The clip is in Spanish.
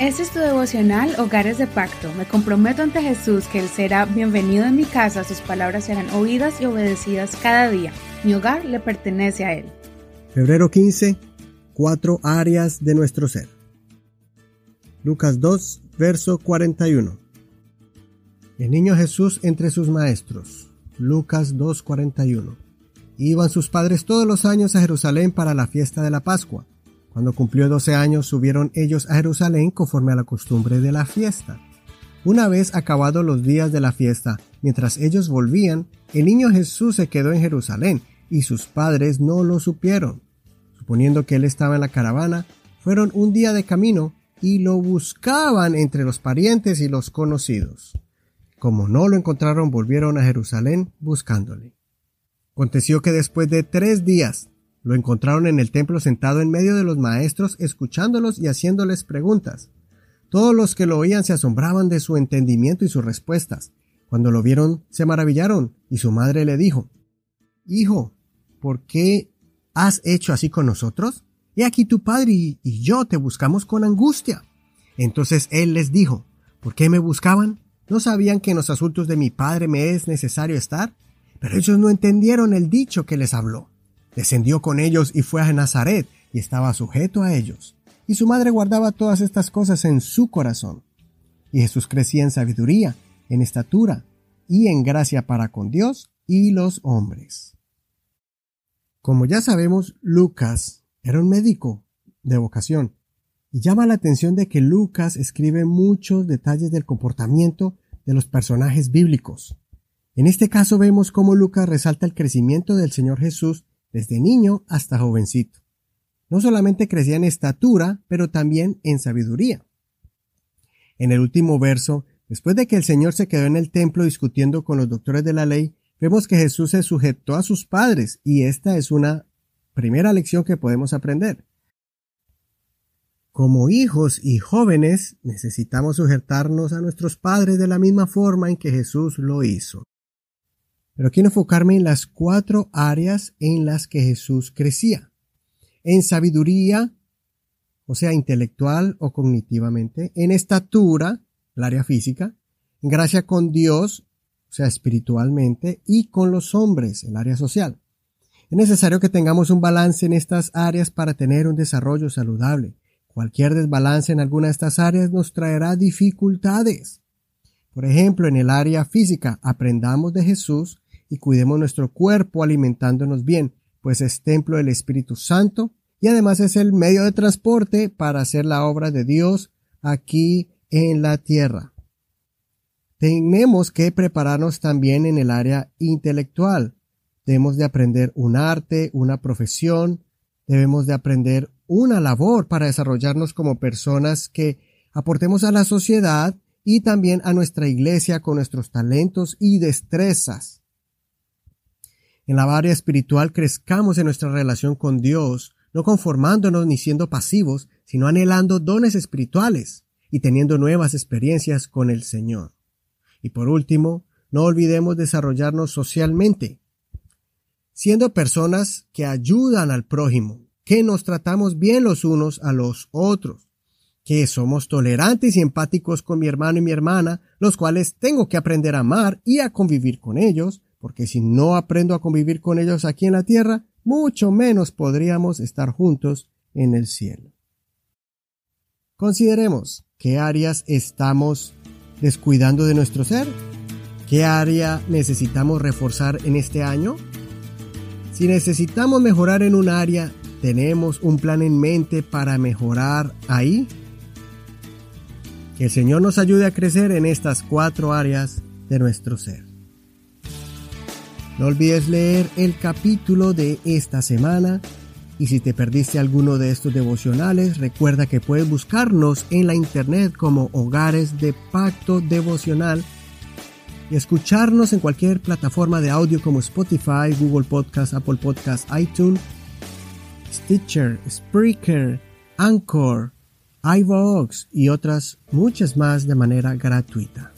Este es tu devocional Hogares de Pacto. Me comprometo ante Jesús que Él será bienvenido en mi casa, sus palabras serán oídas y obedecidas cada día. Mi hogar le pertenece a Él. Febrero 15. Cuatro áreas de nuestro ser. Lucas 2, verso 41. El niño Jesús entre sus maestros. Lucas 2:41. Iban sus padres todos los años a Jerusalén para la fiesta de la Pascua. Cuando cumplió 12 años subieron ellos a Jerusalén conforme a la costumbre de la fiesta. Una vez acabados los días de la fiesta, mientras ellos volvían, el niño Jesús se quedó en Jerusalén y sus padres no lo supieron. Suponiendo que él estaba en la caravana, fueron un día de camino y lo buscaban entre los parientes y los conocidos. Como no lo encontraron, volvieron a Jerusalén buscándole. Aconteció que después de tres días lo encontraron en el templo sentado en medio de los maestros, escuchándolos y haciéndoles preguntas. Todos los que lo oían se asombraban de su entendimiento y sus respuestas. Cuando lo vieron, se maravillaron, y su madre le dijo, Hijo, ¿por qué has hecho así con nosotros? He aquí tu padre y yo te buscamos con angustia. Entonces él les dijo, ¿por qué me buscaban? ¿No sabían que en los asuntos de mi padre me es necesario estar? Pero ellos no entendieron el dicho que les habló. Descendió con ellos y fue a Nazaret y estaba sujeto a ellos. Y su madre guardaba todas estas cosas en su corazón. Y Jesús crecía en sabiduría, en estatura y en gracia para con Dios y los hombres. Como ya sabemos, Lucas era un médico de vocación y llama la atención de que Lucas escribe muchos detalles del comportamiento de los personajes bíblicos. En este caso vemos cómo Lucas resalta el crecimiento del Señor Jesús desde niño hasta jovencito. No solamente crecía en estatura, pero también en sabiduría. En el último verso, después de que el Señor se quedó en el templo discutiendo con los doctores de la ley, vemos que Jesús se sujetó a sus padres y esta es una primera lección que podemos aprender. Como hijos y jóvenes necesitamos sujetarnos a nuestros padres de la misma forma en que Jesús lo hizo. Pero quiero enfocarme en las cuatro áreas en las que Jesús crecía. En sabiduría, o sea, intelectual o cognitivamente, en estatura, el área física, en gracia con Dios, o sea, espiritualmente, y con los hombres, el área social. Es necesario que tengamos un balance en estas áreas para tener un desarrollo saludable. Cualquier desbalance en alguna de estas áreas nos traerá dificultades. Por ejemplo, en el área física, aprendamos de Jesús y cuidemos nuestro cuerpo alimentándonos bien, pues es templo del Espíritu Santo y además es el medio de transporte para hacer la obra de Dios aquí en la tierra. Tenemos que prepararnos también en el área intelectual. Debemos de aprender un arte, una profesión, debemos de aprender una labor para desarrollarnos como personas que aportemos a la sociedad y también a nuestra iglesia con nuestros talentos y destrezas. En la área espiritual crezcamos en nuestra relación con Dios, no conformándonos ni siendo pasivos, sino anhelando dones espirituales y teniendo nuevas experiencias con el Señor. Y por último, no olvidemos desarrollarnos socialmente, siendo personas que ayudan al prójimo, que nos tratamos bien los unos a los otros, que somos tolerantes y empáticos con mi hermano y mi hermana, los cuales tengo que aprender a amar y a convivir con ellos, porque si no aprendo a convivir con ellos aquí en la tierra, mucho menos podríamos estar juntos en el cielo. Consideremos qué áreas estamos descuidando de nuestro ser, qué área necesitamos reforzar en este año. Si necesitamos mejorar en un área, ¿Tenemos un plan en mente para mejorar ahí? Que el Señor nos ayude a crecer en estas cuatro áreas de nuestro ser. No olvides leer el capítulo de esta semana y si te perdiste alguno de estos devocionales, recuerda que puedes buscarnos en la internet como Hogares de Pacto Devocional y escucharnos en cualquier plataforma de audio como Spotify, Google Podcast, Apple Podcast, iTunes Stitcher, Spreaker, Anchor, iVoox y otras muchas más de manera gratuita.